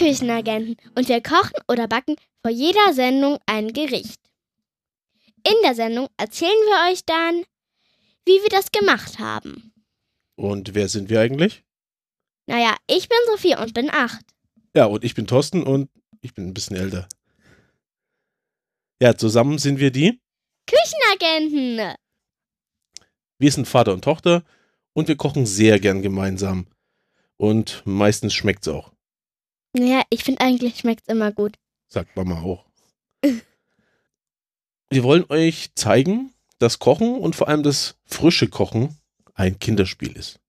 Küchenagenten und wir kochen oder backen vor jeder Sendung ein Gericht. In der Sendung erzählen wir euch dann, wie wir das gemacht haben. Und wer sind wir eigentlich? Naja, ich bin Sophie und bin acht. Ja, und ich bin Thorsten und ich bin ein bisschen älter. Ja, zusammen sind wir die. Küchenagenten! Wir sind Vater und Tochter und wir kochen sehr gern gemeinsam. Und meistens schmeckt's auch, Naja, ich finde eigentlich schmeckt's immer gut. sagt Mama auch. wir wollen euch zeigen, dass Kochen und vor allem das frische Kochen ein Kinderspiel ist.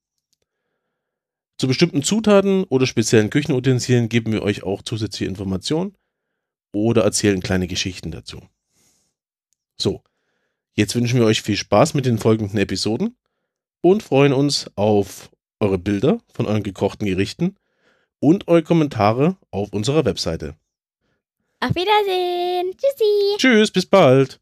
Zu bestimmten Zutaten oder speziellen Küchenutensilien geben wir euch auch zusätzliche Informationen oder erzählen kleine Geschichten dazu. So, jetzt wünschen wir euch viel Spaß mit den folgenden Episoden und freuen uns auf eure Bilder von euren gekochten Gerichten und eure Kommentare auf unserer Webseite. Auf Wiedersehen! Tschüssi! Tschüss, bis bald!